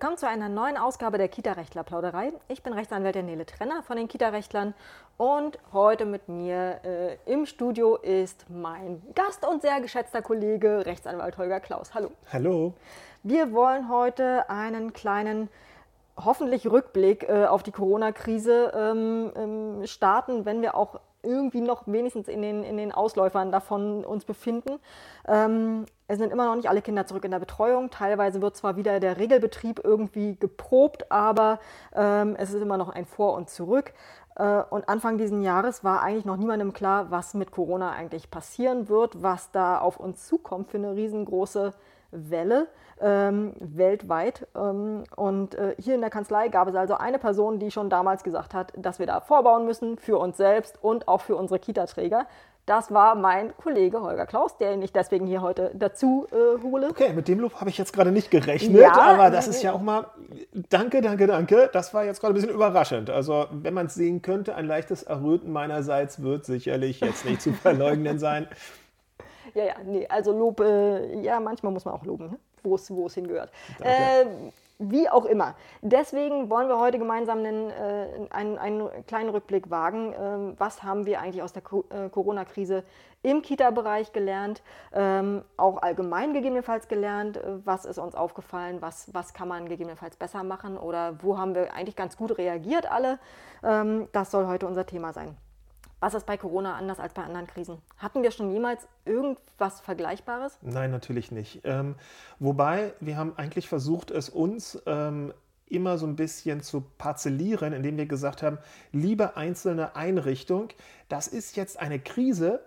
Willkommen zu einer neuen Ausgabe der Kita-Rechtler-Plauderei. Ich bin Rechtsanwältin Nele Trenner von den Kita-Rechtlern und heute mit mir äh, im Studio ist mein Gast und sehr geschätzter Kollege Rechtsanwalt Holger Klaus. Hallo. Hallo. Wir wollen heute einen kleinen hoffentlich Rückblick äh, auf die Corona-Krise ähm, ähm, starten, wenn wir auch irgendwie noch wenigstens in den, in den Ausläufern davon uns befinden. Ähm, es sind immer noch nicht alle Kinder zurück in der Betreuung. Teilweise wird zwar wieder der Regelbetrieb irgendwie geprobt, aber ähm, es ist immer noch ein Vor und Zurück. Äh, und Anfang dieses Jahres war eigentlich noch niemandem klar, was mit Corona eigentlich passieren wird, was da auf uns zukommt für eine riesengroße Welle ähm, weltweit. Ähm, und äh, hier in der Kanzlei gab es also eine Person, die schon damals gesagt hat, dass wir da vorbauen müssen für uns selbst und auch für unsere Kita-Träger. Das war mein Kollege Holger Klaus, der ich deswegen hier heute dazu äh, hole. Okay, mit dem Lob habe ich jetzt gerade nicht gerechnet, ja, aber das ist ja auch mal, danke, danke, danke. Das war jetzt gerade ein bisschen überraschend. Also, wenn man es sehen könnte, ein leichtes Erröten meinerseits wird sicherlich jetzt nicht zu verleugnen sein. Ja, ja, nee, also Lob, äh, ja, manchmal muss man auch loben, ne? wo es hingehört. Äh, wie auch immer. Deswegen wollen wir heute gemeinsam einen, äh, einen, einen kleinen Rückblick wagen. Ähm, was haben wir eigentlich aus der Co äh, Corona-Krise im Kita-Bereich gelernt? Ähm, auch allgemein gegebenenfalls gelernt. Äh, was ist uns aufgefallen? Was, was kann man gegebenenfalls besser machen? Oder wo haben wir eigentlich ganz gut reagiert alle? Ähm, das soll heute unser Thema sein. Was ist bei Corona anders als bei anderen Krisen? Hatten wir schon jemals irgendwas Vergleichbares? Nein, natürlich nicht. Ähm, wobei, wir haben eigentlich versucht, es uns ähm, immer so ein bisschen zu parzellieren, indem wir gesagt haben, liebe einzelne Einrichtung, das ist jetzt eine Krise,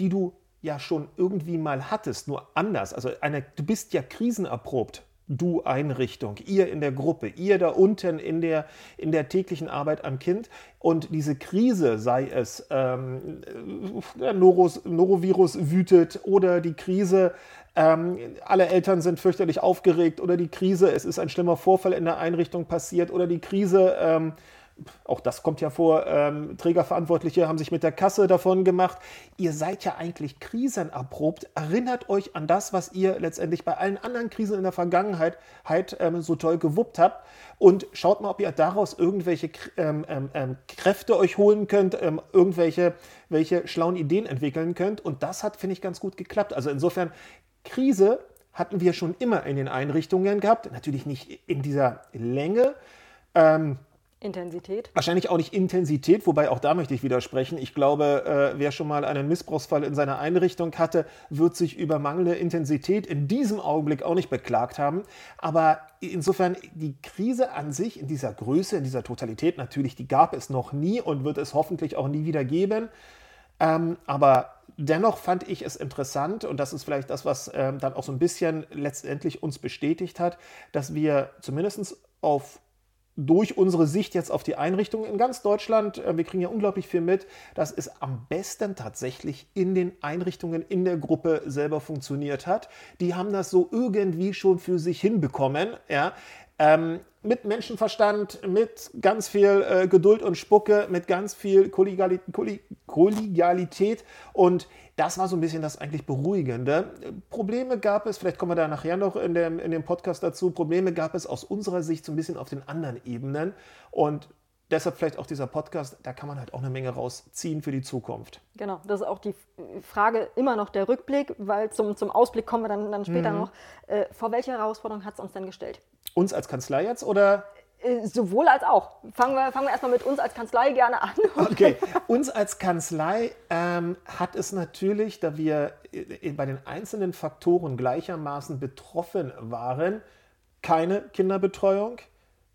die du ja schon irgendwie mal hattest, nur anders. Also eine, du bist ja krisenerprobt du Einrichtung, ihr in der Gruppe, ihr da unten in der, in der täglichen Arbeit am Kind. Und diese Krise, sei es ähm, der Noros, Norovirus wütet oder die Krise, ähm, alle Eltern sind fürchterlich aufgeregt oder die Krise, es ist ein schlimmer Vorfall in der Einrichtung passiert oder die Krise, ähm, auch das kommt ja vor, ähm, Trägerverantwortliche haben sich mit der Kasse davon gemacht. Ihr seid ja eigentlich krisenerprobt. Erinnert euch an das, was ihr letztendlich bei allen anderen Krisen in der Vergangenheit halt, ähm, so toll gewuppt habt. Und schaut mal, ob ihr daraus irgendwelche ähm, ähm, ähm Kräfte euch holen könnt, ähm, irgendwelche welche schlauen Ideen entwickeln könnt. Und das hat, finde ich, ganz gut geklappt. Also insofern, Krise hatten wir schon immer in den Einrichtungen gehabt. Natürlich nicht in dieser Länge. Ähm, Intensität? Wahrscheinlich auch nicht Intensität, wobei auch da möchte ich widersprechen. Ich glaube, äh, wer schon mal einen Missbrauchsfall in seiner Einrichtung hatte, wird sich über mangelnde Intensität in diesem Augenblick auch nicht beklagt haben. Aber insofern, die Krise an sich in dieser Größe, in dieser Totalität, natürlich, die gab es noch nie und wird es hoffentlich auch nie wieder geben. Ähm, aber dennoch fand ich es interessant, und das ist vielleicht das, was ähm, dann auch so ein bisschen letztendlich uns bestätigt hat, dass wir zumindest auf durch unsere Sicht jetzt auf die Einrichtungen in ganz Deutschland, äh, wir kriegen ja unglaublich viel mit, dass es am besten tatsächlich in den Einrichtungen in der Gruppe selber funktioniert hat. Die haben das so irgendwie schon für sich hinbekommen. Ja. Ähm, mit Menschenverstand, mit ganz viel äh, Geduld und Spucke, mit ganz viel Kollegialität, Kollegialität und das war so ein bisschen das eigentlich Beruhigende. Probleme gab es, vielleicht kommen wir da nachher noch in dem, in dem Podcast dazu, Probleme gab es aus unserer Sicht so ein bisschen auf den anderen Ebenen und deshalb vielleicht auch dieser Podcast, da kann man halt auch eine Menge rausziehen für die Zukunft. Genau, das ist auch die Frage immer noch der Rückblick, weil zum, zum Ausblick kommen wir dann, dann später mhm. noch. Äh, vor welche Herausforderung hat es uns denn gestellt? Uns als Kanzlei jetzt oder? Äh, sowohl als auch. Fangen wir, fangen wir erstmal mit uns als Kanzlei gerne an. Okay, uns als Kanzlei ähm, hat es natürlich, da wir bei den einzelnen Faktoren gleichermaßen betroffen waren, keine Kinderbetreuung,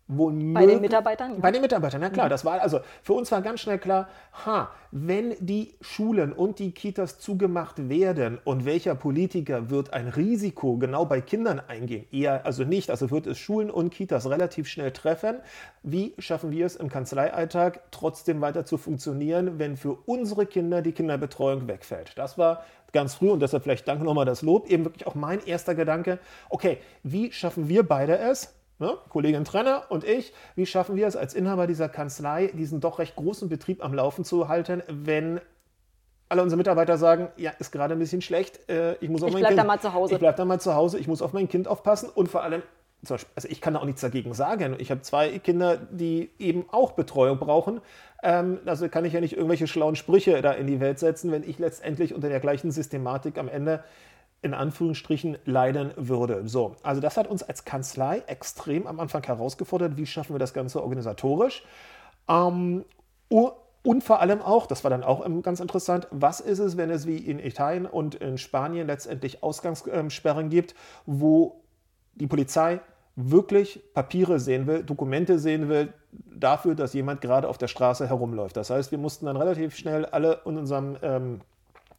bei den Mitarbeitern? Bei den Mitarbeitern, ja klar. Mhm. Das war, also für uns war ganz schnell klar, ha, wenn die Schulen und die Kitas zugemacht werden und welcher Politiker wird ein Risiko genau bei Kindern eingehen? Eher also nicht, also wird es Schulen und Kitas relativ schnell treffen. Wie schaffen wir es im Kanzleialltag trotzdem weiter zu funktionieren, wenn für unsere Kinder die Kinderbetreuung wegfällt? Das war ganz früh und deshalb vielleicht danke nochmal das Lob, eben wirklich auch mein erster Gedanke, okay, wie schaffen wir beide es, ne, Kollegin Trenner und ich, wie schaffen wir es als Inhaber dieser Kanzlei, diesen doch recht großen Betrieb am Laufen zu halten, wenn alle unsere Mitarbeiter sagen, ja, ist gerade ein bisschen schlecht, äh, ich muss auf ich mein Kind. Ich bleib da mal zu Hause. Ich bleib da mal zu Hause, ich muss auf mein Kind aufpassen und vor allem also ich kann da auch nichts dagegen sagen. Ich habe zwei Kinder, die eben auch Betreuung brauchen. Ähm, also kann ich ja nicht irgendwelche schlauen Sprüche da in die Welt setzen, wenn ich letztendlich unter der gleichen Systematik am Ende in Anführungsstrichen leiden würde. So, also das hat uns als Kanzlei extrem am Anfang herausgefordert. Wie schaffen wir das Ganze organisatorisch? Ähm, und vor allem auch, das war dann auch ganz interessant, was ist es, wenn es wie in Italien und in Spanien letztendlich Ausgangssperren gibt, wo die Polizei wirklich Papiere sehen will, Dokumente sehen will, dafür, dass jemand gerade auf der Straße herumläuft. Das heißt, wir mussten dann relativ schnell alle in unserem ähm,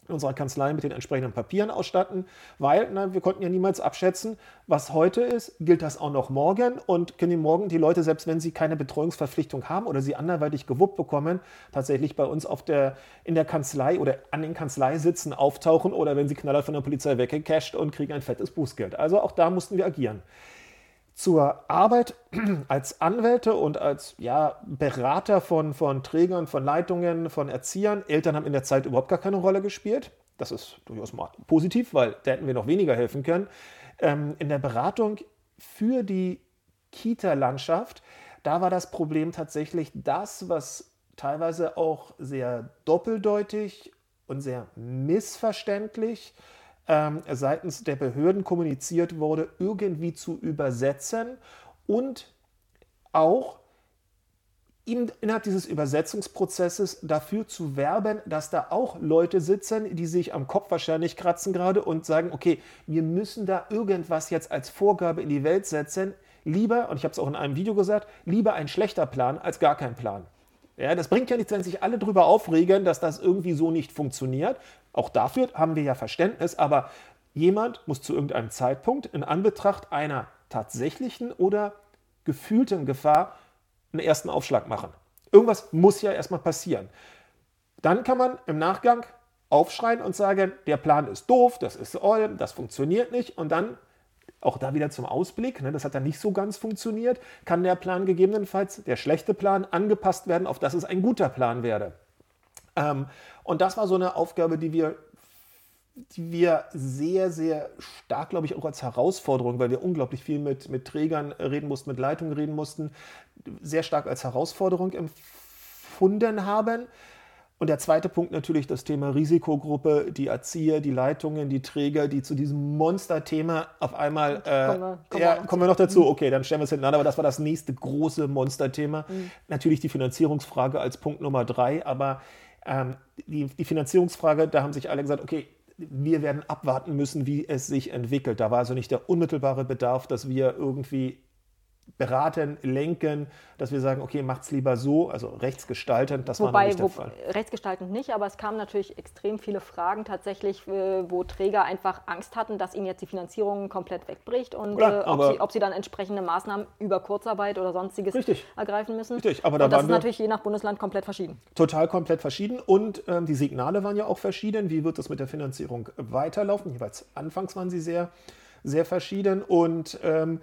unserer Kanzlei mit den entsprechenden Papieren ausstatten, weil na, wir konnten ja niemals abschätzen, was heute ist, gilt das auch noch morgen? Und können die morgen die Leute, selbst wenn sie keine Betreuungsverpflichtung haben oder sie anderweitig gewuppt bekommen, tatsächlich bei uns auf der, in der Kanzlei oder an den Kanzleisitzen auftauchen oder wenn sie knaller von der Polizei weggecasht und kriegen ein fettes Bußgeld. Also auch da mussten wir agieren zur Arbeit als Anwälte und als ja, Berater von, von Trägern, von Leitungen, von Erziehern. Eltern haben in der Zeit überhaupt gar keine Rolle gespielt. Das ist durchaus mal positiv, weil da hätten wir noch weniger helfen können. Ähm, in der Beratung für die Kita-Landschaft, da war das Problem tatsächlich das, was teilweise auch sehr doppeldeutig und sehr missverständlich äh, ähm, seitens der Behörden kommuniziert wurde, irgendwie zu übersetzen und auch innerhalb dieses Übersetzungsprozesses dafür zu werben, dass da auch Leute sitzen, die sich am Kopf wahrscheinlich kratzen gerade und sagen, okay, wir müssen da irgendwas jetzt als Vorgabe in die Welt setzen. Lieber, und ich habe es auch in einem Video gesagt, lieber ein schlechter Plan als gar kein Plan. Ja, das bringt ja nichts, wenn sich alle darüber aufregen, dass das irgendwie so nicht funktioniert. Auch dafür haben wir ja Verständnis, aber jemand muss zu irgendeinem Zeitpunkt in Anbetracht einer tatsächlichen oder gefühlten Gefahr einen ersten Aufschlag machen. Irgendwas muss ja erstmal passieren. Dann kann man im Nachgang aufschreien und sagen, der Plan ist doof, das ist all, das funktioniert nicht. Und dann auch da wieder zum Ausblick, ne, das hat dann nicht so ganz funktioniert, kann der Plan gegebenenfalls, der schlechte Plan, angepasst werden, auf dass es ein guter Plan werde. Ähm, und das war so eine Aufgabe, die wir, die wir sehr, sehr stark, glaube ich, auch als Herausforderung, weil wir unglaublich viel mit, mit Trägern reden mussten, mit Leitungen reden mussten, sehr stark als Herausforderung empfunden haben. Und der zweite Punkt natürlich das Thema Risikogruppe, die Erzieher, die Leitungen, die Träger, die zu diesem Monsterthema auf einmal. Äh, kommen, wir, kommen, ja, wir kommen wir noch dazu. Mhm. Okay, dann stellen wir es hinten an, aber das war das nächste große Monsterthema. Mhm. Natürlich die Finanzierungsfrage als Punkt Nummer drei, aber ähm, die, die Finanzierungsfrage, da haben sich alle gesagt, okay, wir werden abwarten müssen, wie es sich entwickelt. Da war also nicht der unmittelbare Bedarf, dass wir irgendwie beraten, lenken, dass wir sagen, okay, macht es lieber so, also rechtsgestaltend, das Wobei, war nicht der wo, Fall. Rechtsgestaltend nicht, aber es kamen natürlich extrem viele Fragen tatsächlich, äh, wo Träger einfach Angst hatten, dass ihnen jetzt die Finanzierung komplett wegbricht und Klar, äh, ob, sie, ob, sie, dann entsprechende Maßnahmen über Kurzarbeit oder sonstiges richtig, ergreifen müssen. Richtig, aber da und das ist natürlich je nach Bundesland komplett verschieden. Total komplett verschieden und ähm, die Signale waren ja auch verschieden. Wie wird das mit der Finanzierung weiterlaufen? Jeweils anfangs waren sie sehr, sehr verschieden und ähm,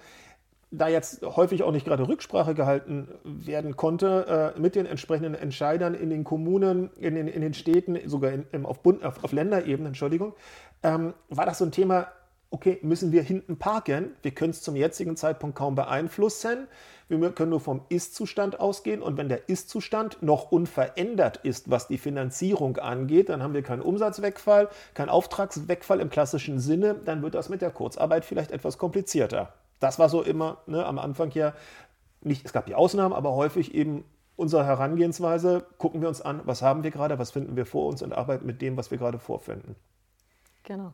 da jetzt häufig auch nicht gerade Rücksprache gehalten werden konnte äh, mit den entsprechenden Entscheidern in den Kommunen, in den, in den Städten, sogar in, auf, Bund, auf, auf Länderebene, Entschuldigung, ähm, war das so ein Thema, okay, müssen wir hinten parken? Wir können es zum jetzigen Zeitpunkt kaum beeinflussen. Wir können nur vom Ist-Zustand ausgehen und wenn der Ist-Zustand noch unverändert ist, was die Finanzierung angeht, dann haben wir keinen Umsatzwegfall, keinen Auftragswegfall im klassischen Sinne, dann wird das mit der Kurzarbeit vielleicht etwas komplizierter. Das war so immer ne, am Anfang ja nicht, es gab die Ausnahmen, aber häufig eben unsere Herangehensweise, gucken wir uns an, was haben wir gerade, was finden wir vor uns und arbeiten mit dem, was wir gerade vorfinden. Genau.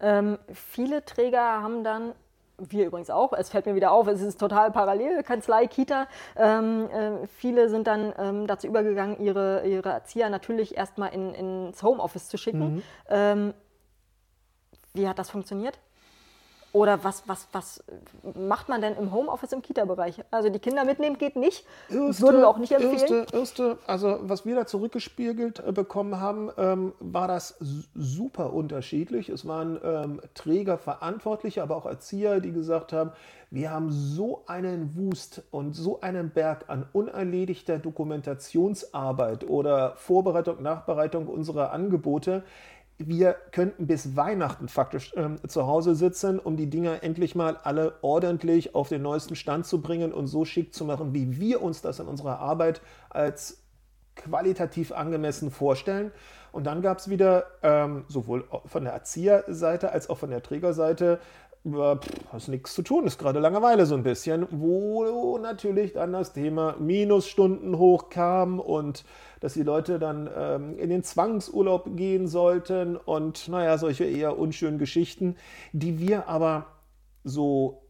Ähm, viele Träger haben dann wir übrigens auch, es fällt mir wieder auf, es ist total parallel, Kanzlei, Kita. Ähm, äh, viele sind dann ähm, dazu übergegangen, ihre, ihre Erzieher natürlich erstmal in, ins Homeoffice zu schicken. Mhm. Ähm, wie hat das funktioniert? Oder was, was, was macht man denn im Homeoffice im Kita-Bereich? Also die Kinder mitnehmen geht nicht. Erste, Würden wir auch nicht empfehlen. Erste, erste, also was wir da zurückgespiegelt äh, bekommen haben, ähm, war das super unterschiedlich. Es waren ähm, Träger, Verantwortliche, aber auch Erzieher, die gesagt haben, wir haben so einen Wust und so einen Berg an unerledigter Dokumentationsarbeit oder Vorbereitung, Nachbereitung unserer Angebote wir könnten bis Weihnachten faktisch ähm, zu Hause sitzen, um die Dinger endlich mal alle ordentlich auf den neuesten Stand zu bringen und so schick zu machen, wie wir uns das in unserer Arbeit als qualitativ angemessen vorstellen. Und dann gab es wieder ähm, sowohl von der Erzieherseite als auch von der Trägerseite hast nichts zu tun, ist gerade Langeweile so ein bisschen, wo natürlich dann das Thema Minusstunden hochkam und dass die Leute dann ähm, in den Zwangsurlaub gehen sollten und naja, solche eher unschönen Geschichten, die wir aber so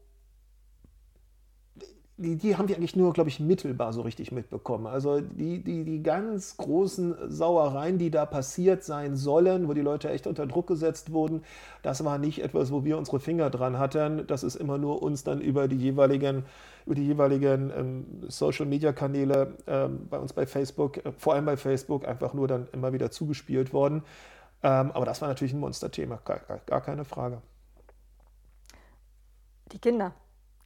die, die haben wir eigentlich nur, glaube ich, mittelbar so richtig mitbekommen. Also die, die, die ganz großen Sauereien, die da passiert sein sollen, wo die Leute echt unter Druck gesetzt wurden, das war nicht etwas, wo wir unsere Finger dran hatten. Das ist immer nur uns dann über die jeweiligen, über die jeweiligen ähm, Social-Media-Kanäle ähm, bei uns bei Facebook, äh, vor allem bei Facebook, einfach nur dann immer wieder zugespielt worden. Ähm, aber das war natürlich ein Monsterthema, gar, gar, gar keine Frage. Die Kinder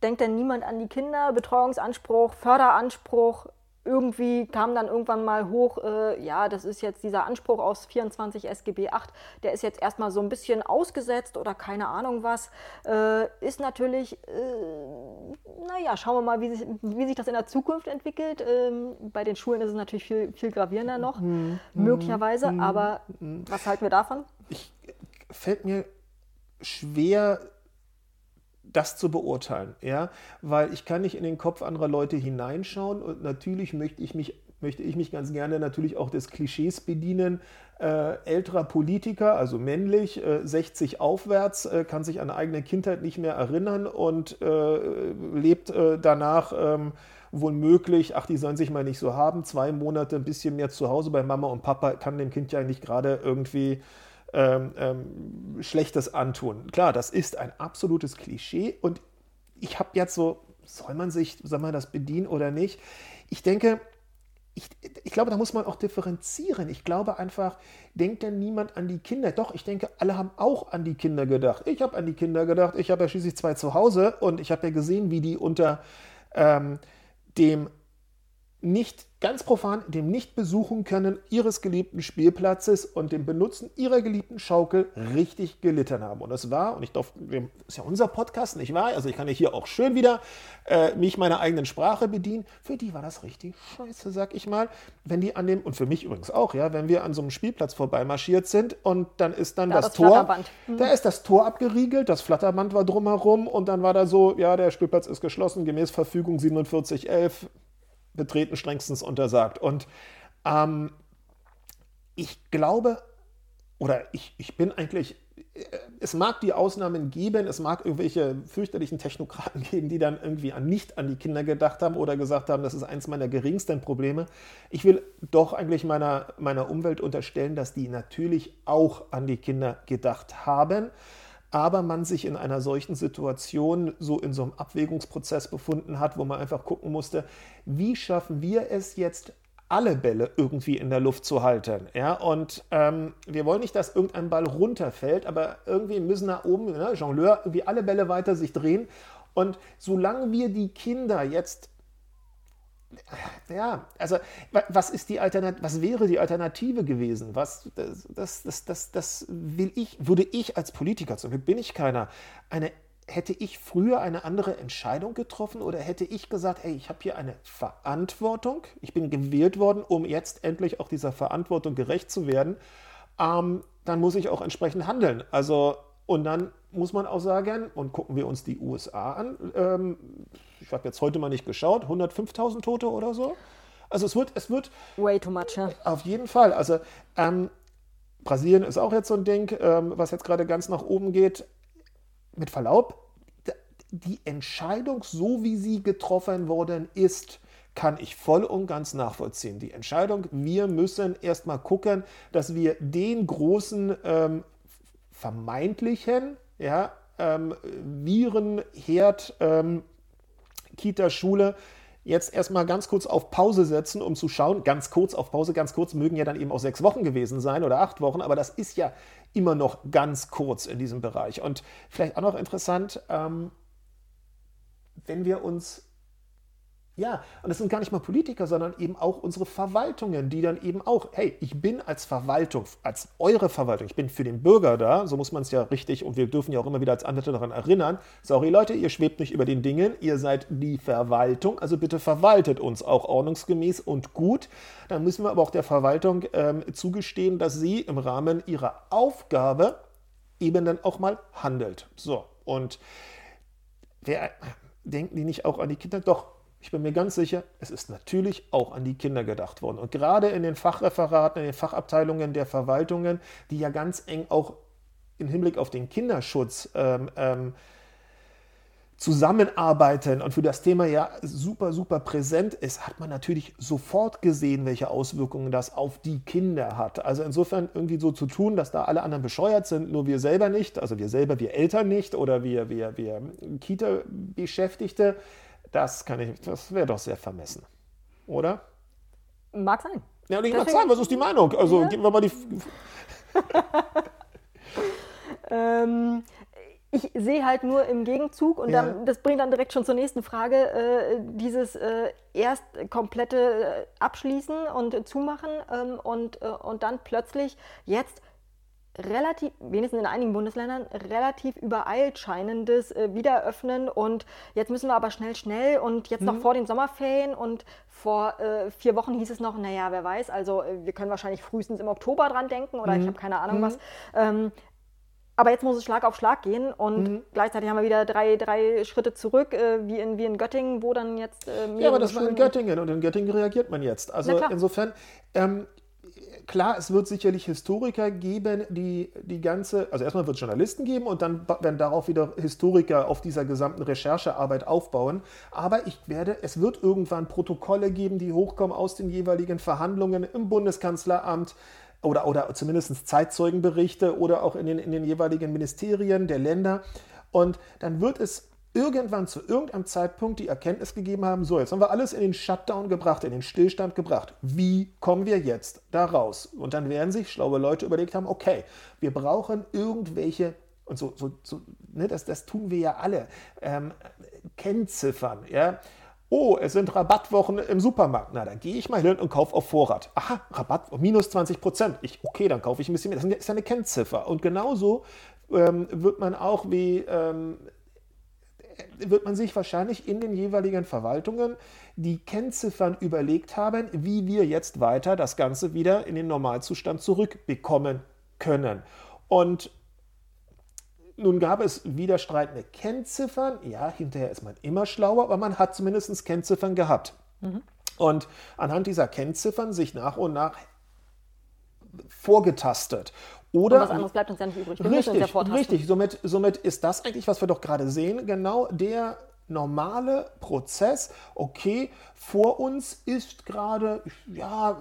denkt denn niemand an die Kinder? Betreuungsanspruch, Förderanspruch. Irgendwie kam dann irgendwann mal hoch, äh, ja, das ist jetzt dieser Anspruch aus 24 SGB 8, der ist jetzt erstmal so ein bisschen ausgesetzt oder keine Ahnung was. Äh, ist natürlich, äh, naja, schauen wir mal, wie sich, wie sich das in der Zukunft entwickelt. Ähm, bei den Schulen ist es natürlich viel, viel gravierender noch, mhm. möglicherweise, mhm. aber mhm. was halten wir davon? Ich, fällt mir schwer das zu beurteilen, ja, weil ich kann nicht in den Kopf anderer Leute hineinschauen und natürlich möchte ich mich möchte ich mich ganz gerne natürlich auch des Klischees bedienen. Äh, älterer Politiker, also männlich, äh, 60 aufwärts, äh, kann sich an eigene Kindheit nicht mehr erinnern und äh, lebt äh, danach ähm, wohl möglich, ach, die sollen sich mal nicht so haben, zwei Monate ein bisschen mehr zu Hause bei Mama und Papa kann dem Kind ja nicht gerade irgendwie ähm, ähm, Schlechtes antun. Klar, das ist ein absolutes Klischee und ich habe jetzt so, soll man sich, soll man das bedienen oder nicht? Ich denke, ich, ich, glaube, da muss man auch differenzieren. Ich glaube einfach, denkt denn niemand an die Kinder? Doch, ich denke, alle haben auch an die Kinder gedacht. Ich habe an die Kinder gedacht. Ich habe ja schließlich zwei zu Hause und ich habe ja gesehen, wie die unter ähm, dem nicht ganz profan dem Nichtbesuchen können ihres geliebten Spielplatzes und dem Benutzen ihrer geliebten Schaukel richtig gelitten haben. Und das war, und ich darf, das ist ja unser Podcast, nicht wahr? Also ich kann ja hier auch schön wieder äh, mich meiner eigenen Sprache bedienen. Für die war das richtig scheiße, sag ich mal. Wenn die an dem, und für mich übrigens auch, ja, wenn wir an so einem Spielplatz vorbeimarschiert sind und dann ist dann ja, das, das Tor, mhm. da ist das Tor abgeriegelt, das Flatterband war drumherum und dann war da so, ja, der Spielplatz ist geschlossen, gemäß Verfügung 4711 betreten strengstens untersagt. Und ähm, ich glaube, oder ich, ich bin eigentlich, äh, es mag die Ausnahmen geben, es mag irgendwelche fürchterlichen Technokraten geben, die dann irgendwie an, nicht an die Kinder gedacht haben oder gesagt haben, das ist eins meiner geringsten Probleme. Ich will doch eigentlich meiner, meiner Umwelt unterstellen, dass die natürlich auch an die Kinder gedacht haben aber man sich in einer solchen Situation so in so einem Abwägungsprozess befunden hat, wo man einfach gucken musste, wie schaffen wir es jetzt alle Bälle irgendwie in der Luft zu halten. Ja? Und ähm, wir wollen nicht, dass irgendein Ball runterfällt, aber irgendwie müssen da oben, ne, Jongleur, irgendwie alle Bälle weiter sich drehen. Und solange wir die Kinder jetzt ja, also was ist die Alternative, was wäre die Alternative gewesen? Was, das, das, das, das, will ich, würde ich als Politiker, zum Glück bin ich keiner, eine, hätte ich früher eine andere Entscheidung getroffen oder hätte ich gesagt, hey, ich habe hier eine Verantwortung, ich bin gewählt worden, um jetzt endlich auch dieser Verantwortung gerecht zu werden, ähm, dann muss ich auch entsprechend handeln. Also, und dann muss man auch sagen, und gucken wir uns die USA an, ähm, ich habe jetzt heute mal nicht geschaut, 105.000 Tote oder so. Also es wird, es wird. Way too much, ja. Auf jeden Fall. Also ähm, Brasilien ist auch jetzt so ein Ding, ähm, was jetzt gerade ganz nach oben geht. Mit Verlaub, die Entscheidung, so wie sie getroffen worden ist, kann ich voll und ganz nachvollziehen. Die Entscheidung, wir müssen erstmal gucken, dass wir den großen ähm, vermeintlichen ja, ähm, Virenherd ähm, Kita, Schule. Jetzt erstmal ganz kurz auf Pause setzen, um zu schauen, ganz kurz auf Pause, ganz kurz. Mögen ja dann eben auch sechs Wochen gewesen sein oder acht Wochen, aber das ist ja immer noch ganz kurz in diesem Bereich. Und vielleicht auch noch interessant, ähm, wenn wir uns Ja, und das sind gar nicht mal Politiker, sondern eben auch unsere Verwaltungen, die dann eben auch, hey, ich bin als Verwaltung, als eure Verwaltung, ich bin für den Bürger da, so muss man es ja richtig, und wir dürfen ja auch immer wieder als Anwälte daran erinnern, sorry Leute, ihr schwebt nicht über den Dingen, ihr seid die Verwaltung, also bitte verwaltet uns auch ordnungsgemäß und gut. Dann müssen wir aber auch der Verwaltung ähm, zugestehen, dass sie im Rahmen ihrer Aufgabe eben dann auch mal handelt. So, und wer denken die nicht auch an die Kinder? Doch, ich bin mir ganz sicher, es ist natürlich auch an die Kinder gedacht worden. Und gerade in den Fachreferaten, in den Fachabteilungen der Verwaltungen, die ja ganz eng auch im Hinblick auf den Kinderschutz ähm, ähm, zusammenarbeiten und für das Thema ja super, super präsent ist, hat man natürlich sofort gesehen, welche Auswirkungen das auf die Kinder hat. Also insofern irgendwie so zu tun, dass da alle anderen bescheuert sind, nur wir selber nicht, also wir selber, wir Eltern nicht oder wir, wir, wir Kita-Beschäftigte, das kann ich, das wäre doch sehr vermessen. Oder? Mag sein. Ja, und ich mag sagen, was ist die Meinung? Also ja. geben wir mal die. ähm, ich sehe halt nur im Gegenzug, und ja. dann, das bringt dann direkt schon zur nächsten Frage, äh, dieses äh, erst komplette äh, Abschließen und Zumachen ähm, und, äh, und dann plötzlich jetzt relativ, wenigstens in einigen Bundesländern, relativ übereilt scheinendes äh, Wiederöffnen und jetzt müssen wir aber schnell, schnell und jetzt mhm. noch vor den Sommerferien und vor äh, vier Wochen hieß es noch, naja, wer weiß, also äh, wir können wahrscheinlich frühestens im Oktober dran denken oder mhm. ich habe keine Ahnung mhm. was. Ähm, aber jetzt muss es Schlag auf Schlag gehen und mhm. gleichzeitig haben wir wieder drei, drei Schritte zurück, äh, wie, in, wie in Göttingen, wo dann jetzt. Äh, ja, aber das war in Göttingen und in Göttingen reagiert man jetzt. Also insofern, ähm, klar, es wird sicherlich Historiker geben, die die ganze, also erstmal wird es Journalisten geben und dann werden darauf wieder Historiker auf dieser gesamten Recherchearbeit aufbauen. Aber ich werde, es wird irgendwann Protokolle geben, die hochkommen aus den jeweiligen Verhandlungen im Bundeskanzleramt oder, oder zumindest Zeitzeugenberichte oder auch in den, in den jeweiligen Ministerien der Länder. Und dann wird es irgendwann zu irgendeinem Zeitpunkt die Erkenntnis gegeben haben, so, jetzt haben wir alles in den Shutdown gebracht, in den Stillstand gebracht. Wie kommen wir jetzt da raus? Und dann werden sich schlaue Leute überlegt haben, okay, wir brauchen irgendwelche, und so, so, so ne, das, das tun wir ja alle, ähm, Kennziffern, ja. Oh, es sind Rabattwochen im Supermarkt. Na, da gehe ich mal hin und kaufe auf Vorrat. Aha, Rabatt minus 20 Prozent. Ich, okay, dann kaufe ich ein bisschen mehr. Das ist eine Kennziffer. Und genauso ähm, wird man auch wie ähm, wird man sich wahrscheinlich in den jeweiligen Verwaltungen die Kennziffern überlegt haben, wie wir jetzt weiter das Ganze wieder in den Normalzustand zurückbekommen können. Und nun gab es widerstreitende Kennziffern. Ja, hinterher ist man immer schlauer, aber man hat zumindest Kennziffern gehabt. Mhm. Und anhand dieser Kennziffern sich nach und nach vorgetastet. Oder, und was anderes bleibt uns ja nicht übrig. Wir richtig, ja richtig. Somit, somit ist das eigentlich, was wir doch gerade sehen, genau der normale Prozess. Okay, vor uns ist gerade, ja,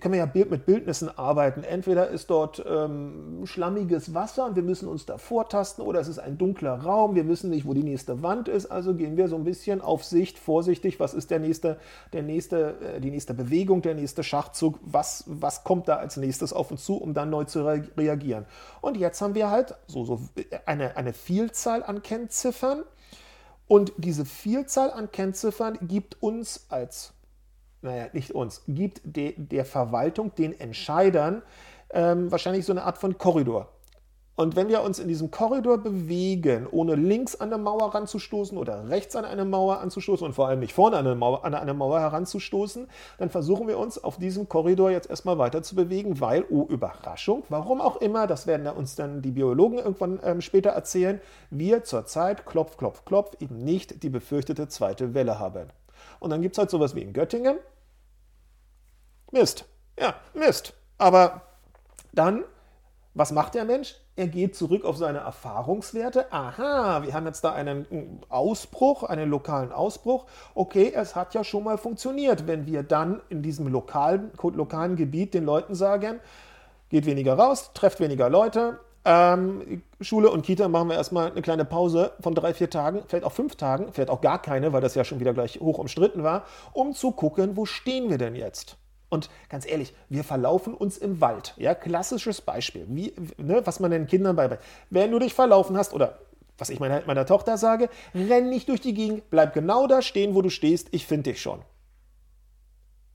können wir ja mit Bildnissen arbeiten. Entweder ist dort ähm, schlammiges Wasser und wir müssen uns da vortasten oder es ist ein dunkler Raum, wir wissen nicht, wo die nächste Wand ist, also gehen wir so ein bisschen auf Sicht, vorsichtig, was ist der nächste, der nächste, äh, die nächste Bewegung, der nächste Schachzug, was, was kommt da als nächstes auf uns zu, um dann neu zu re reagieren. Und jetzt haben wir halt so, so eine, eine Vielzahl an Kennziffern und diese Vielzahl an Kennziffern gibt uns als, naja, nicht uns, gibt de, der Verwaltung, den Entscheidern, ähm, wahrscheinlich so eine Art von Korridor. Und wenn wir uns in diesem Korridor bewegen, ohne links an eine Mauer ranzustoßen oder rechts an eine Mauer anzustoßen und vor allem nicht vorne an eine Mauer, an eine Mauer heranzustoßen, dann versuchen wir uns auf diesem Korridor jetzt erstmal weiter zu bewegen, weil, oh Überraschung, warum auch immer, das werden uns dann die Biologen irgendwann ähm, später erzählen, wir zurzeit, klopf, klopf, klopf, eben nicht die befürchtete zweite Welle haben. Und dann gibt es halt sowas wie in Göttingen. Mist. Ja, Mist. Aber dann, was macht der Mensch? Er geht zurück auf seine Erfahrungswerte. Aha, wir haben jetzt da einen Ausbruch, einen lokalen Ausbruch. Okay, es hat ja schon mal funktioniert, wenn wir dann in diesem lokalen, lokalen Gebiet den Leuten sagen, geht weniger raus, trefft weniger Leute. Ähm, Schule und Kita machen wir erstmal eine kleine Pause von drei, vier Tagen, vielleicht auch fünf Tagen, vielleicht auch gar keine, weil das ja schon wieder gleich hoch umstritten war, um zu gucken, wo stehen wir denn jetzt? Und ganz ehrlich, wir verlaufen uns im Wald. Ja, klassisches Beispiel. Wie, ne, was man den Kindern beibringt. Wenn du dich verlaufen hast oder was ich meiner, meiner Tochter sage, renn nicht durch die Gegend, bleib genau da stehen, wo du stehst, ich finde dich schon.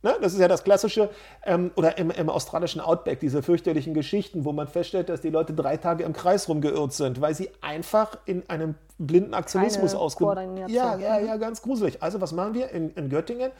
Ne? Das ist ja das klassische, ähm, oder im, im, australischen Outback, diese fürchterlichen Geschichten, wo man feststellt, dass die Leute drei Tage im Kreis rumgeirrt sind, weil sie einfach in einem blinden Aktionismus ausgebildet Ja, ja, ja, ganz gruselig. Also was machen wir in, in Göttingen?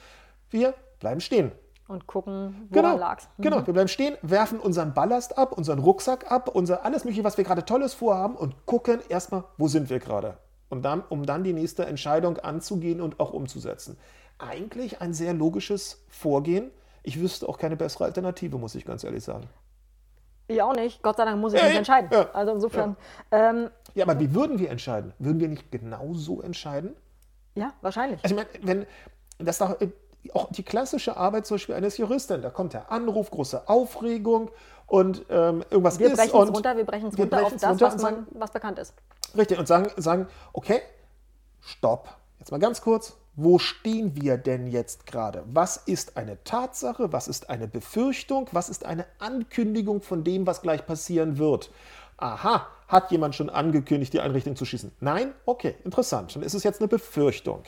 Wir bleiben stehen. Und gucken, wo genau, lag's. Mhm. Genau, wir bleiben stehen, werfen unseren Ballast ab, unseren Rucksack ab, unser alles Mögliche, was wir gerade Tolles vorhaben und gucken erstmal, wo sind wir gerade. Und dann, um dann die nächste Entscheidung anzugehen und auch umzusetzen. Eigentlich ein sehr logisches Vorgehen. Ich wüsste auch keine bessere Alternative, muss ich ganz ehrlich sagen. Ich auch nicht. Gott sei Dank muss ich ja, nicht entscheiden. Ja, also insofern. Ja. Ähm, ja, aber wie würden wir entscheiden? Würden wir nicht genauso entscheiden? Ja, wahrscheinlich. Also ich meine, wenn das doch äh, auch die klassische Arbeit zum Beispiel eines Juristen. Da kommt der Anruf, große Aufregung und ähm, irgendwas wir ist. Brechen und runter, wir brechen es runter auf das, was, man, was bekannt ist. Richtig, und sagen, sagen, okay, stopp. Jetzt mal ganz kurz, wo stehen wir denn jetzt gerade? Was ist eine Tatsache? Was ist eine Befürchtung? Was ist eine Ankündigung von dem, was gleich passieren wird? Aha, hat jemand schon angekündigt, die Einrichtung zu schießen? Nein? Okay, interessant. Dann ist es jetzt eine Befürchtung.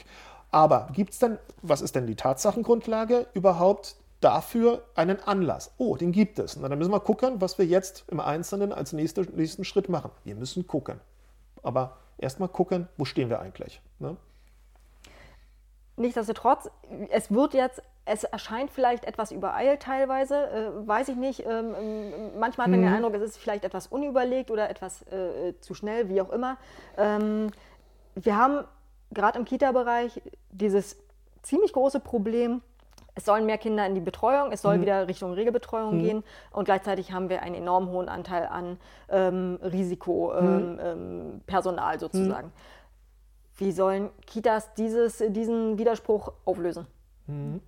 Aber gibt es denn, was ist denn die Tatsachengrundlage überhaupt dafür einen Anlass? Oh, den gibt es. Na, dann müssen wir gucken, was wir jetzt im Einzelnen als nächste, nächsten Schritt machen. Wir müssen gucken. Aber erstmal gucken, wo stehen wir eigentlich. Ne? Nichtsdestotrotz, es wird jetzt, es erscheint vielleicht etwas übereilt teilweise, äh, weiß ich nicht. Ähm, ähm manchmal hat man mhm. den Eindruck, es ist vielleicht etwas unüberlegt oder etwas äh, zu schnell, wie auch immer. Ähm, wir haben gerade im Kita-Bereich dieses ziemlich große Problem, es sollen mehr Kinder in die Betreuung, es soll mhm. wieder Richtung Regelbetreuung mhm. gehen und gleichzeitig haben wir einen enorm hohen Anteil an ähm, Risikopersonal mhm. ähm, sozusagen. Wie sollen Kitas dieses, diesen Widerspruch auflösen? Mhm.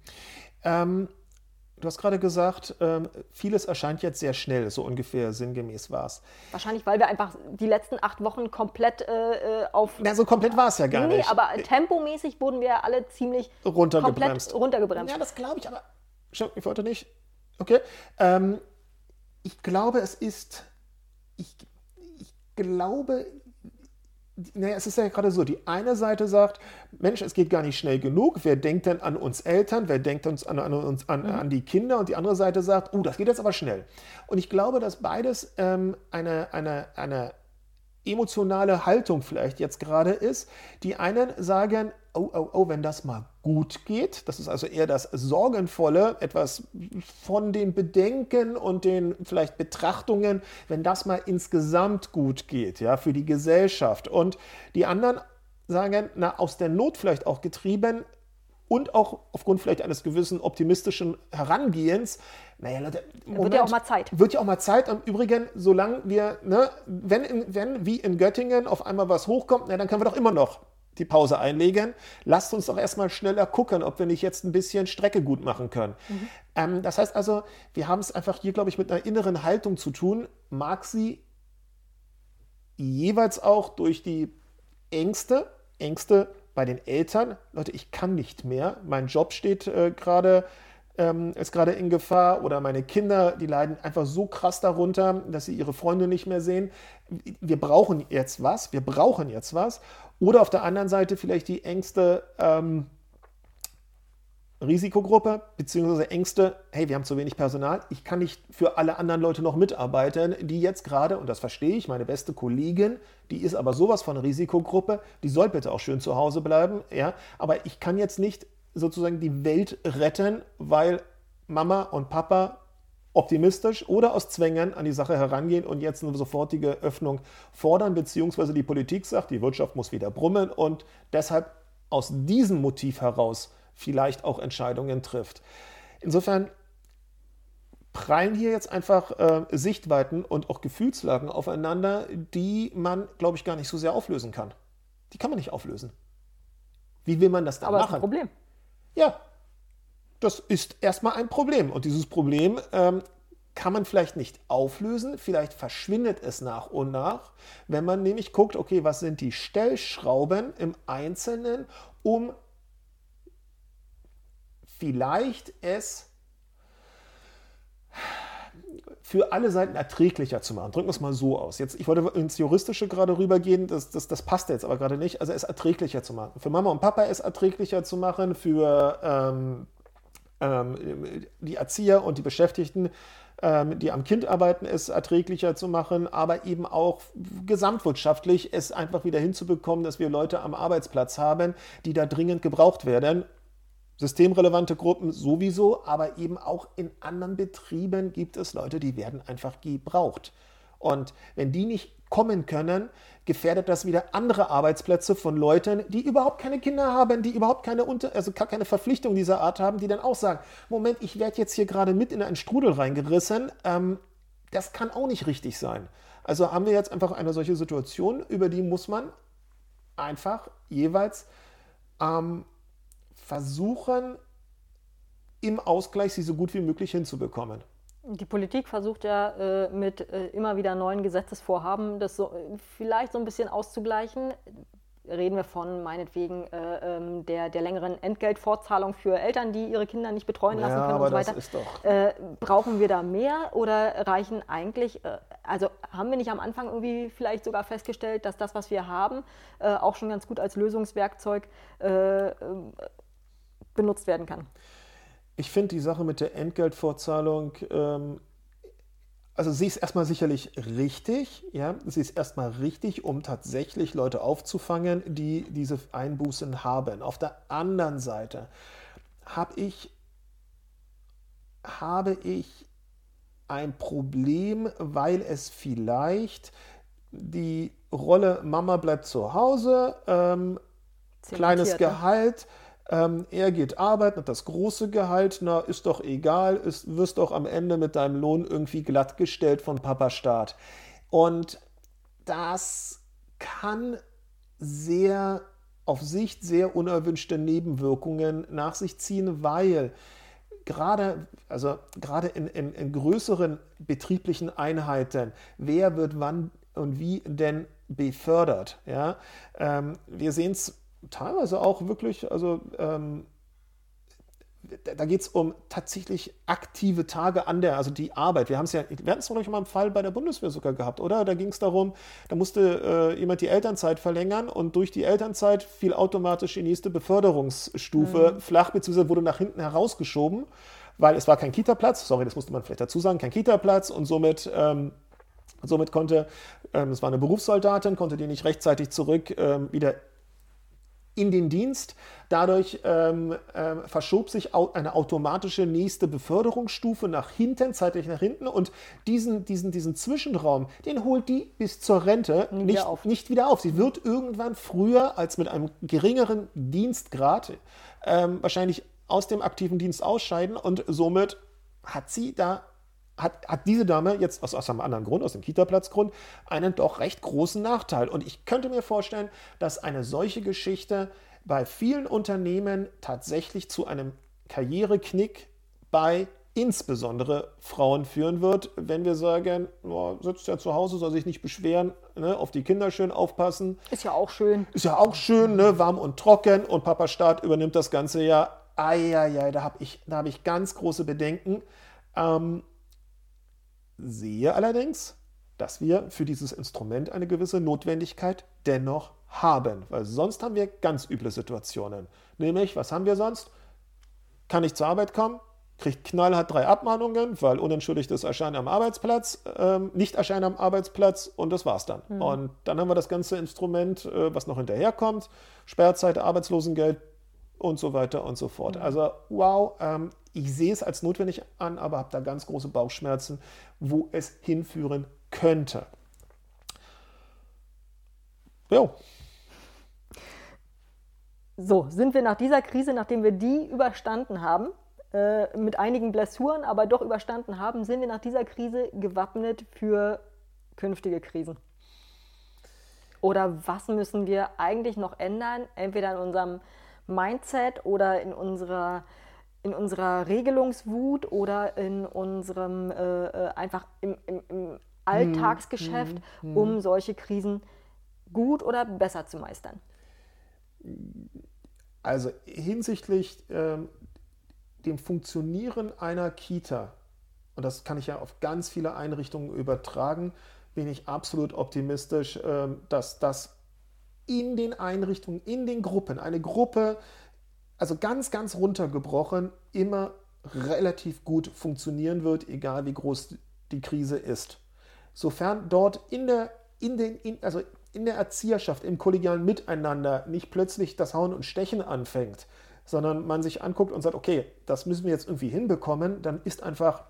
Du hast gerade gesagt, ähm, vieles erscheint jetzt sehr schnell, so ungefähr sinngemäß war es. Wahrscheinlich, weil wir einfach die letzten acht Wochen komplett äh, auf. Na, so komplett war es ja gar nee, nicht. Aber tempomäßig wurden wir alle ziemlich runtergebremst. runtergebremst. Ja, das glaube ich, aber. Ich wollte nicht. Okay. Ähm, ich glaube, es ist. Ich, ich glaube, naja, es ist ja gerade so, die eine Seite sagt, Mensch, es geht gar nicht schnell genug, wer denkt denn an uns Eltern, wer denkt uns an, an, uns, an, mhm. an die Kinder und die andere Seite sagt, oh, das geht jetzt aber schnell. Und ich glaube, dass beides ähm, eine, eine, eine emotionale Haltung vielleicht jetzt gerade ist. Die einen sagen, oh, oh, oh, wenn das mal gut geht, das ist also eher das Sorgenvolle, etwas von den Bedenken und den vielleicht Betrachtungen, wenn das mal insgesamt gut geht, ja, für die Gesellschaft. Und die anderen sagen, na, aus der Not vielleicht auch getrieben, und auch aufgrund vielleicht eines gewissen optimistischen Herangehens, naja, Leute, Moment, wird ja auch mal Zeit. Wird ja auch mal Zeit. Im Übrigen, solange wir, ne, wenn, wenn wie in Göttingen auf einmal was hochkommt, na, dann können wir doch immer noch die Pause einlegen. Lasst uns doch erstmal schneller gucken, ob wir nicht jetzt ein bisschen Strecke gut machen können. Mhm. Ähm, das heißt also, wir haben es einfach hier, glaube ich, mit einer inneren Haltung zu tun. Mag sie jeweils auch durch die Ängste, Ängste bei den Eltern, Leute, ich kann nicht mehr, mein Job steht äh, gerade ähm, ist gerade in Gefahr oder meine Kinder, die leiden einfach so krass darunter, dass sie ihre Freunde nicht mehr sehen. Wir brauchen jetzt was, wir brauchen jetzt was. Oder auf der anderen Seite vielleicht die Ängste, ähm, Risikogruppe beziehungsweise Ängste, hey, wir haben zu wenig Personal, ich kann nicht für alle anderen Leute noch mitarbeiten, die jetzt gerade, und das verstehe ich, meine beste Kollegin, die ist aber sowas von Risikogruppe, die soll bitte auch schön zu Hause bleiben, ja, aber ich kann jetzt nicht sozusagen die Welt retten, weil Mama und Papa optimistisch oder aus Zwängen an die Sache herangehen und jetzt eine sofortige Öffnung fordern, beziehungsweise die Politik sagt, die Wirtschaft muss wieder brummen und deshalb aus diesem Motiv heraus vielleicht auch Entscheidungen trifft. Insofern prallen hier jetzt einfach äh, Sichtweiten und auch Gefühlslagen aufeinander, die man, glaube ich, gar nicht so sehr auflösen kann. Die kann man nicht auflösen. Wie will man das dann Aber machen? Aber ist ein Problem. Ja, das ist erstmal ein Problem. Und dieses Problem ähm, kann man vielleicht nicht auflösen, vielleicht verschwindet es nach und nach, wenn man nämlich guckt, okay, was sind die Stellschrauben im Einzelnen, um vielleicht es für alle Seiten erträglicher zu machen. Drücken wir es mal so aus. Jetzt, ich wollte ins Juristische gerade rübergehen, das, das, das passt jetzt aber gerade nicht. Also es erträglicher zu machen. Für Mama und Papa es erträglicher zu machen, für ähm, ähm, die Erzieher und die Beschäftigten, ähm, die am Kind arbeiten, es erträglicher zu machen, aber eben auch gesamtwirtschaftlich es einfach wieder hinzubekommen, dass wir Leute am Arbeitsplatz haben, die da dringend gebraucht werden systemrelevante Gruppen sowieso, aber eben auch in anderen Betrieben gibt es Leute, die werden einfach gebraucht. Und wenn die nicht kommen können, gefährdet das wieder andere Arbeitsplätze von Leuten, die überhaupt keine Kinder haben, die überhaupt keine, Unter also keine Verpflichtung dieser Art haben, die dann auch sagen, Moment, ich werde jetzt hier gerade mit in einen Strudel reingerissen, ähm, das kann auch nicht richtig sein. Also haben wir jetzt einfach eine solche Situation, über die muss man einfach jeweils ähm, versuchen, im Ausgleich sie so gut wie möglich hinzubekommen. Die Politik versucht ja äh, mit äh, immer wieder neuen Gesetzesvorhaben, das so, äh, vielleicht so ein bisschen auszugleichen. Reden wir von meinetwegen äh, ähm, der, der längeren Entgeltfortzahlung für Eltern, die ihre Kinder nicht betreuen lassen ja, können und so weiter. Äh, brauchen wir da mehr oder reichen eigentlich, äh, also haben wir nicht am Anfang irgendwie vielleicht sogar festgestellt, dass das, was wir haben, auch schon ganz gut als Lösungswerkzeug benutzt werden kann. Ich finde die Sache mit der Entgeltvorzahlung, ähm, also sie ist erstmal sicherlich richtig, ja, sie ist erstmal richtig, um tatsächlich Leute aufzufangen, die diese Einbußen haben. Auf der anderen Seite habe ich, habe ich ein Problem, weil es vielleicht die Rolle Mama bleibt zu Hause, ähm, kleines Gehalt, ähm, er geht arbeiten, hat das große Gehalt, na, ist doch egal, ist, wirst doch am Ende mit deinem Lohn irgendwie glattgestellt von Papa Staat. Und das kann sehr auf Sicht sehr unerwünschte Nebenwirkungen nach sich ziehen, weil gerade, also gerade in, in, in größeren betrieblichen Einheiten, wer wird wann und wie denn befördert? Ja? Ähm, wir sehen es teilweise auch wirklich, also ähm, da geht es um tatsächlich aktive Tage an der, also die Arbeit. Wir haben es ja, wir hatten es noch mal im Fall bei der Bundeswehr sogar gehabt, oder? Da ging es darum, da musste äh, jemand die Elternzeit verlängern und durch die Elternzeit fiel automatisch die nächste Beförderungsstufe mhm. flach, beziehungsweise wurde nach hinten herausgeschoben, weil es war kein Kita-Platz, sorry, das musste man vielleicht dazu sagen, kein Kita-Platz und somit ähm, Somit konnte, ähm, es war eine Berufssoldatin, konnte die nicht rechtzeitig zurück ähm, wieder in den Dienst. Dadurch ähm, äh, verschob sich eine automatische nächste Beförderungsstufe nach hinten, zeitlich nach hinten. Und diesen, diesen, diesen Zwischenraum, den holt die bis zur Rente nicht, nicht, auf. nicht wieder auf. Sie wird irgendwann früher als mit einem geringeren Dienstgrad ähm, wahrscheinlich aus dem aktiven Dienst ausscheiden und somit hat sie da hat, hat diese Dame jetzt aus, aus einem anderen Grund, aus dem Kita-Platzgrund, einen doch recht großen Nachteil. Und ich könnte mir vorstellen, dass eine solche Geschichte bei vielen Unternehmen tatsächlich zu einem Karriereknick bei insbesondere Frauen führen wird, wenn wir sagen, oh, sitzt ja zu Hause, soll sich nicht beschweren, ne, auf die Kinder schön aufpassen. Ist ja auch schön. Ist ja auch schön, ne, warm und trocken und Papa Staat übernimmt das ganze Jahr. Eieiei, da habe ich, hab ich ganz große Bedenken. Ähm, sehe allerdings, dass wir für dieses Instrument eine gewisse Notwendigkeit dennoch haben, weil sonst haben wir ganz üble Situationen. Nämlich, was haben wir sonst? Kann ich zur Arbeit kommen, kriegt knallhart drei Abmahnungen, weil unentschuldigtes Erscheinen am Arbeitsplatz, ähm, nicht Erscheinen am Arbeitsplatz und das war's dann. Mhm. Und dann haben wir das ganze Instrument, äh, was noch hinterherkommt, Sperrzeit, Arbeitslosengeld und so weiter und so fort. Mhm. Also wow, ähm, ich sehe es als notwendig an, aber habe da ganz große Bauchschmerzen, wo es hinführen könnte. Jo. So, sind wir nach dieser Krise, nachdem wir die überstanden haben, äh, mit einigen Blessuren, aber doch überstanden haben, sind wir nach dieser Krise gewappnet für künftige Krisen? Oder was müssen wir eigentlich noch ändern, entweder in unserem Mindset oder in unserer in unserer Regelungswut oder in unserem äh, äh einfach im, im, im Alltagsgeschäft, hm, hm, um solche Krisen gut oder besser zu meistern? Also hinsichtlich ähm, dem Funktionieren einer Kita und das kann ich ja auf ganz viele Einrichtungen übertragen, bin ich absolut optimistisch, ähm, dass das in den Einrichtungen, in den Gruppen, eine Gruppe, also ganz, ganz runtergebrochen, immer relativ gut funktionieren wird, egal wie groß die Krise ist. Sofern dort in der, in den, in, also in der Erzieherschaft, im kollegialen Miteinander nicht plötzlich das Hauen und Stechen anfängt, sondern man sich anguckt und sagt, okay, das müssen wir jetzt irgendwie hinbekommen, dann ist einfach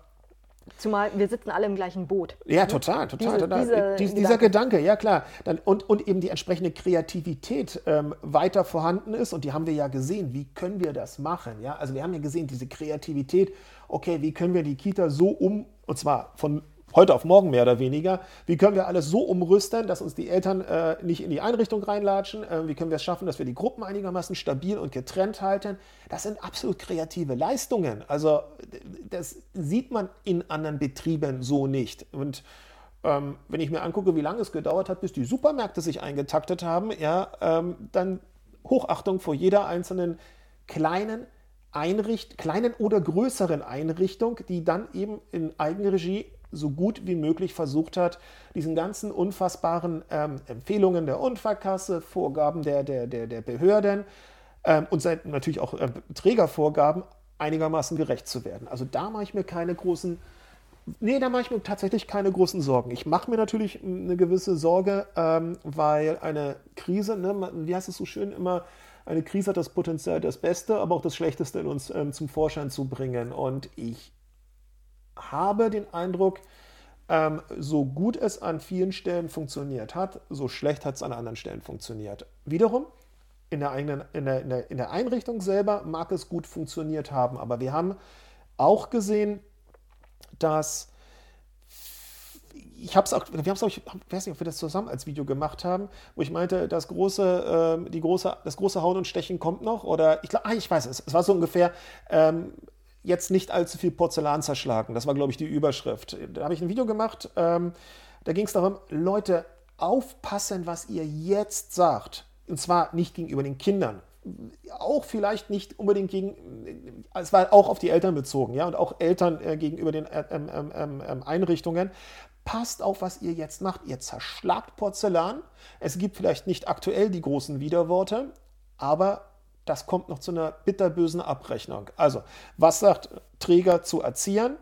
Zumal wir sitzen alle im gleichen Boot. Ja, total, total. Diese, total. Diese Dies, dieser Gedanke. ja klar. Dann, und, und eben die entsprechende Kreativität ähm, weiter vorhanden ist. Und die haben wir ja gesehen. Wie können wir das machen? Ja, also wir haben ja gesehen, diese Kreativität. Okay, wie können wir die Kita so um, und zwar von heute auf morgen mehr oder weniger. Wie können wir alles so umrüsten, dass uns die Eltern äh, nicht in die Einrichtung reinlatschen? Äh, wie können wir es schaffen, dass wir die Gruppen einigermaßen stabil und getrennt halten? Das sind absolut kreative Leistungen. Also das sieht man in anderen Betrieben so nicht. Und ähm, wenn ich mir angucke, wie lange es gedauert hat, bis die Supermärkte sich eingetaktet haben, ja, ähm, dann Hochachtung vor jeder einzelnen kleinen Einricht, kleinen oder größeren Einrichtung, die dann eben in Eigenregie so gut wie möglich versucht hat, diesen ganzen unfassbaren ähm, Empfehlungen der Unfallkasse, Vorgaben der, der, der, der Behörden ähm, und seit, natürlich auch äh, Trägervorgaben einigermaßen gerecht zu werden. Also da mache ich mir keine großen, nee, da mache ich mir tatsächlich keine großen Sorgen. Ich mache mir natürlich eine gewisse Sorge, ähm, weil eine Krise, ne, wie heißt es so schön immer, eine Krise hat das Potenzial, das Beste, aber auch das Schlechteste in uns ähm, zum Vorschein zu bringen. Und ich habe den Eindruck, ähm, so gut es an vielen Stellen funktioniert hat, so schlecht hat es an anderen Stellen funktioniert. Wiederum, in der, eigenen, in, der, in, der, in der Einrichtung selber mag es gut funktioniert haben, aber wir haben auch gesehen, dass ich habe es auch, wir haben es ich weiß nicht, ob wir das zusammen als Video gemacht haben, wo ich meinte, das große, äh, die große, das große Hauen und Stechen kommt noch. Oder ich glaube, ah, ich weiß es. Es war so ungefähr, ähm, jetzt nicht allzu viel Porzellan zerschlagen. Das war, glaube ich, die Überschrift. Da habe ich ein Video gemacht, ähm, da ging es darum, Leute, aufpassen, was ihr jetzt sagt. Und zwar nicht gegenüber den Kindern. Auch vielleicht nicht unbedingt gegen, es war auch auf die Eltern bezogen, ja, und auch Eltern äh, gegenüber den äh, ähm, ähm, ähm, Einrichtungen. Passt auf, was ihr jetzt macht. Ihr zerschlagt Porzellan. Es gibt vielleicht nicht aktuell die großen Widerworte, aber das kommt noch zu einer bitterbösen Abrechnung. Also, was sagt Träger zu Erziehern?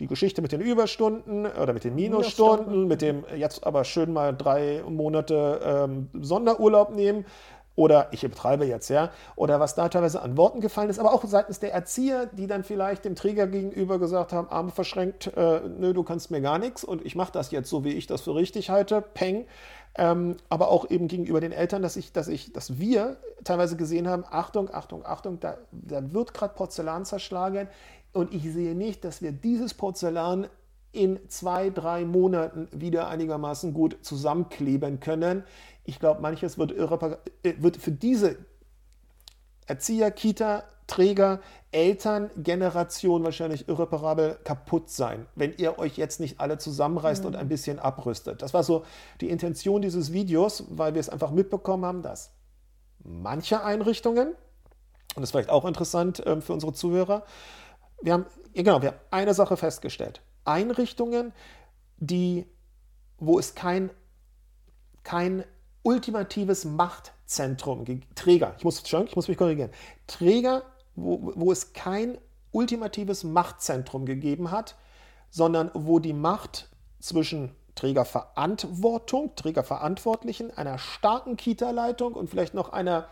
Die Geschichte mit den Überstunden oder mit den Minusstunden, mit dem jetzt aber schön mal drei Monate ähm, Sonderurlaub nehmen oder ich betreibe jetzt, ja, oder was da teilweise an Worten gefallen ist, aber auch seitens der Erzieher, die dann vielleicht dem Träger gegenüber gesagt haben, Arme verschränkt, äh, nö, du kannst mir gar nichts und ich mache das jetzt so, wie ich das für richtig halte, peng. Ähm, aber auch eben gegenüber den Eltern, dass ich, dass ich, dass wir teilweise gesehen haben, Achtung, Achtung, Achtung, da, da wird gerade Porzellan zerschlagen und ich sehe nicht, dass wir dieses Porzellan in zwei, drei Monaten wieder einigermaßen gut zusammenkleben können. Ich glaube, manches wird, äh, wird für diese Erzieher, Kita, Träger, Eltern, Generation wahrscheinlich irreparabel kaputt sein, wenn ihr euch jetzt nicht alle zusammenreißt mhm. und ein bisschen abrüstet. Das war so die Intention dieses Videos, weil wir es einfach mitbekommen haben, dass manche Einrichtungen, und das ist vielleicht auch interessant ähm, für unsere Zuhörer, wir haben, genau, wir haben eine Sache festgestellt. Einrichtungen, die, wo es kein, kein ultimatives Machtzentrum, Träger, ich muss, ich muss mich korrigieren, Träger wo, wo es kein ultimatives Machtzentrum gegeben hat, sondern wo die Macht zwischen Trägerverantwortung, Trägerverantwortlichen, einer starken Kita-Leitung und vielleicht noch einer,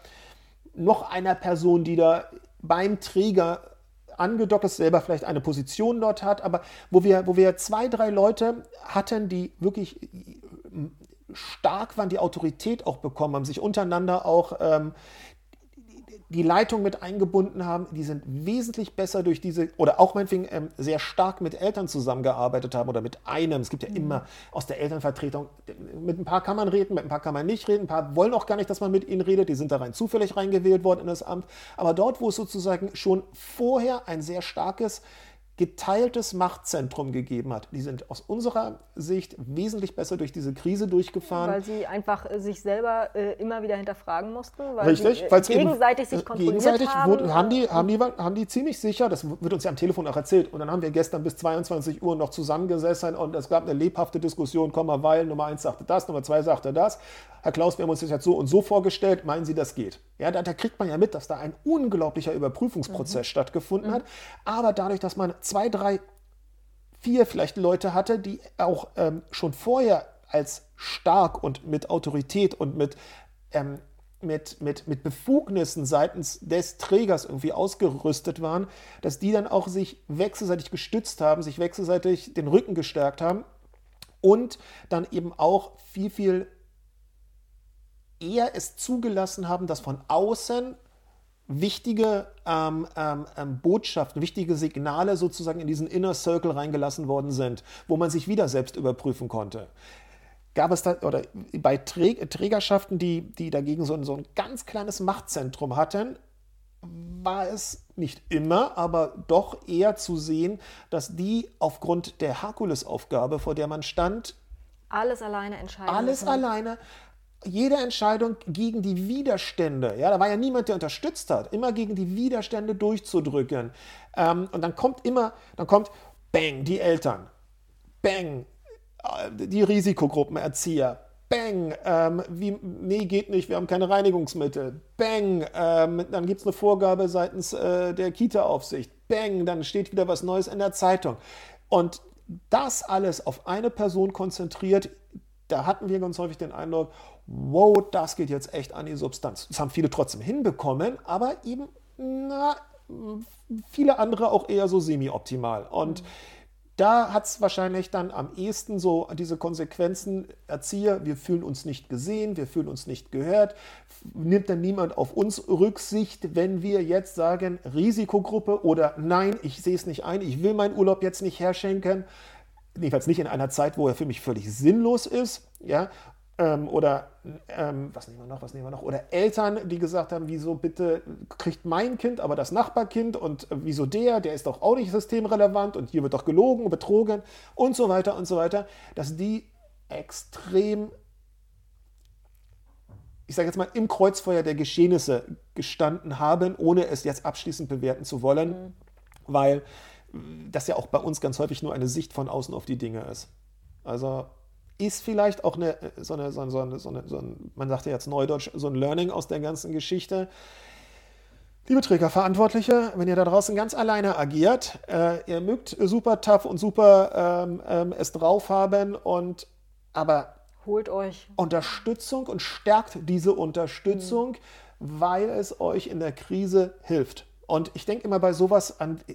noch einer Person, die da beim Träger angedockt ist, selber vielleicht eine Position dort hat, aber wo wir, wo wir zwei, drei Leute hatten, die wirklich stark waren, die Autorität auch bekommen haben, sich untereinander auch ähm, die Leitung mit eingebunden haben, die sind wesentlich besser durch diese, oder auch meinetwegen ähm, sehr stark mit Eltern zusammengearbeitet haben oder mit einem. Es gibt ja mhm. immer aus der Elternvertretung, mit ein paar kann man reden, mit ein paar kann man nicht reden, ein paar wollen auch gar nicht, dass man mit ihnen redet, die sind da rein zufällig reingewählt worden in das Amt. Aber dort, wo es sozusagen schon vorher ein sehr starkes geteiltes Machtzentrum gegeben hat. Die sind aus unserer Sicht wesentlich besser durch diese Krise durchgefahren. Weil sie einfach äh, sich selber äh, immer wieder hinterfragen mussten, weil Richtig, sie äh, gegenseitig sich kontrolliert gegenseitig haben. Wurde, haben, die, haben, die, haben die ziemlich sicher, das wird uns ja am Telefon auch erzählt, und dann haben wir gestern bis 22 Uhr noch zusammengesessen und es gab eine lebhafte Diskussion, komm mal, weil Nummer eins sagte das, Nummer zwei sagte das. Herr Klaus, wir haben uns das jetzt so und so vorgestellt, meinen Sie, das geht? Ja, da, da kriegt man ja mit, dass da ein unglaublicher Überprüfungsprozess mhm. stattgefunden mhm. hat, aber dadurch, dass man zwei, drei vier vielleicht Leute hatte, die auch ähm, schon vorher als stark und mit Autorität und mit, ähm, mit, mit, mit Befugnissen seitens des Trägers irgendwie ausgerüstet waren, dass die dann auch sich wechselseitig gestützt haben, sich wechselseitig den Rücken gestärkt haben und dann eben auch viel, viel eher es zugelassen haben, dass von außen wichtige ähm, ähm, ähm, Botschaften, wichtige Signale sozusagen in diesen Inner Circle reingelassen worden sind, wo man sich wieder selbst überprüfen konnte. Gab es da, oder bei Trägerschaften, die, die dagegen so ein, so ein ganz kleines Machtzentrum hatten, war es nicht immer, aber doch eher zu sehen, dass die aufgrund der Herkulesaufgabe, vor der man stand, alles alleine entscheiden. Alles müssen. alleine jede Entscheidung gegen die Widerstände, ja, da war ja niemand, der unterstützt hat, immer gegen die Widerstände durchzudrücken. Ähm, und dann kommt immer, dann kommt, bang, die Eltern, bang, äh, die Risikogruppenerzieher, bang, ähm, wie, nee, geht nicht, wir haben keine Reinigungsmittel, bang, ähm, dann gibt es eine Vorgabe seitens äh, der Kita-Aufsicht, bang, dann steht wieder was Neues in der Zeitung. Und das alles auf eine Person konzentriert, da hatten wir ganz häufig den Eindruck, wow, das geht jetzt echt an die Substanz. Das haben viele trotzdem hinbekommen, aber eben, na, viele andere auch eher so semi-optimal. Und mhm. da hat es wahrscheinlich dann am ehesten so diese Konsequenzen, Erzieher, wir fühlen uns nicht gesehen, wir fühlen uns nicht gehört, nimmt dann niemand auf uns Rücksicht, wenn wir jetzt sagen, Risikogruppe oder nein, ich sehe es nicht ein, ich will meinen Urlaub jetzt nicht herschenken, jedenfalls nicht in einer Zeit, wo er für mich völlig sinnlos ist, ja, ähm, oder ähm, was nehmen wir noch, was nehmen wir noch? Oder Eltern, die gesagt haben, wieso bitte kriegt mein Kind, aber das Nachbarkind und äh, wieso der, der ist doch auch nicht systemrelevant und hier wird doch gelogen, betrogen und so weiter und so weiter, dass die extrem, ich sage jetzt mal, im Kreuzfeuer der Geschehnisse gestanden haben, ohne es jetzt abschließend bewerten zu wollen, mhm. weil das ja auch bei uns ganz häufig nur eine Sicht von außen auf die Dinge ist. Also ist vielleicht auch eine, so eine, so eine, so eine, so eine, so ein, man sagt ja jetzt Neudeutsch, so ein Learning aus der ganzen Geschichte. Liebe Trägerverantwortliche, wenn ihr da draußen ganz alleine agiert, äh, ihr mögt super tough und super ähm, ähm, es drauf haben und aber holt euch Unterstützung und stärkt diese Unterstützung, mhm. weil es euch in der Krise hilft. Und ich denke immer bei sowas an äh,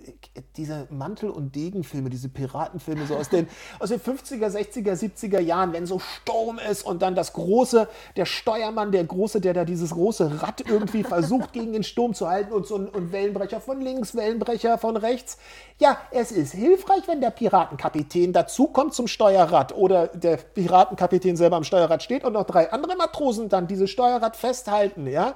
diese Mantel- und Degenfilme, diese Piratenfilme so aus den, aus den 50er, 60er, 70er Jahren, wenn so Sturm ist und dann das große, der Steuermann, der große, der da dieses große Rad irgendwie versucht gegen den Sturm zu halten und so ein und Wellenbrecher von links, Wellenbrecher von rechts. Ja, es ist hilfreich, wenn der Piratenkapitän dazukommt zum Steuerrad oder der Piratenkapitän selber am Steuerrad steht und noch drei andere Matrosen dann dieses Steuerrad festhalten, ja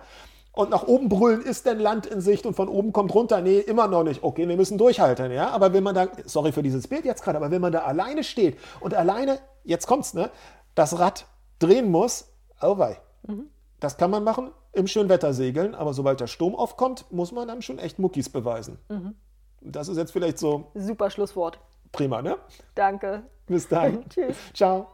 und nach oben brüllen, ist denn Land in Sicht und von oben kommt runter, nee, immer noch nicht. Okay, wir müssen durchhalten, ja. Aber wenn man da, sorry für dieses Bild jetzt gerade, aber wenn man da alleine steht und alleine, jetzt kommt's, ne, das Rad drehen muss, oh wei. Mhm. Das kann man machen im Schönwetter segeln, aber sobald der Sturm aufkommt, muss man dann schon echt Muckis beweisen. Mhm. Das ist jetzt vielleicht so. Super Schlusswort. Prima, ne? Danke. Bis dann. Tschüss. Ciao.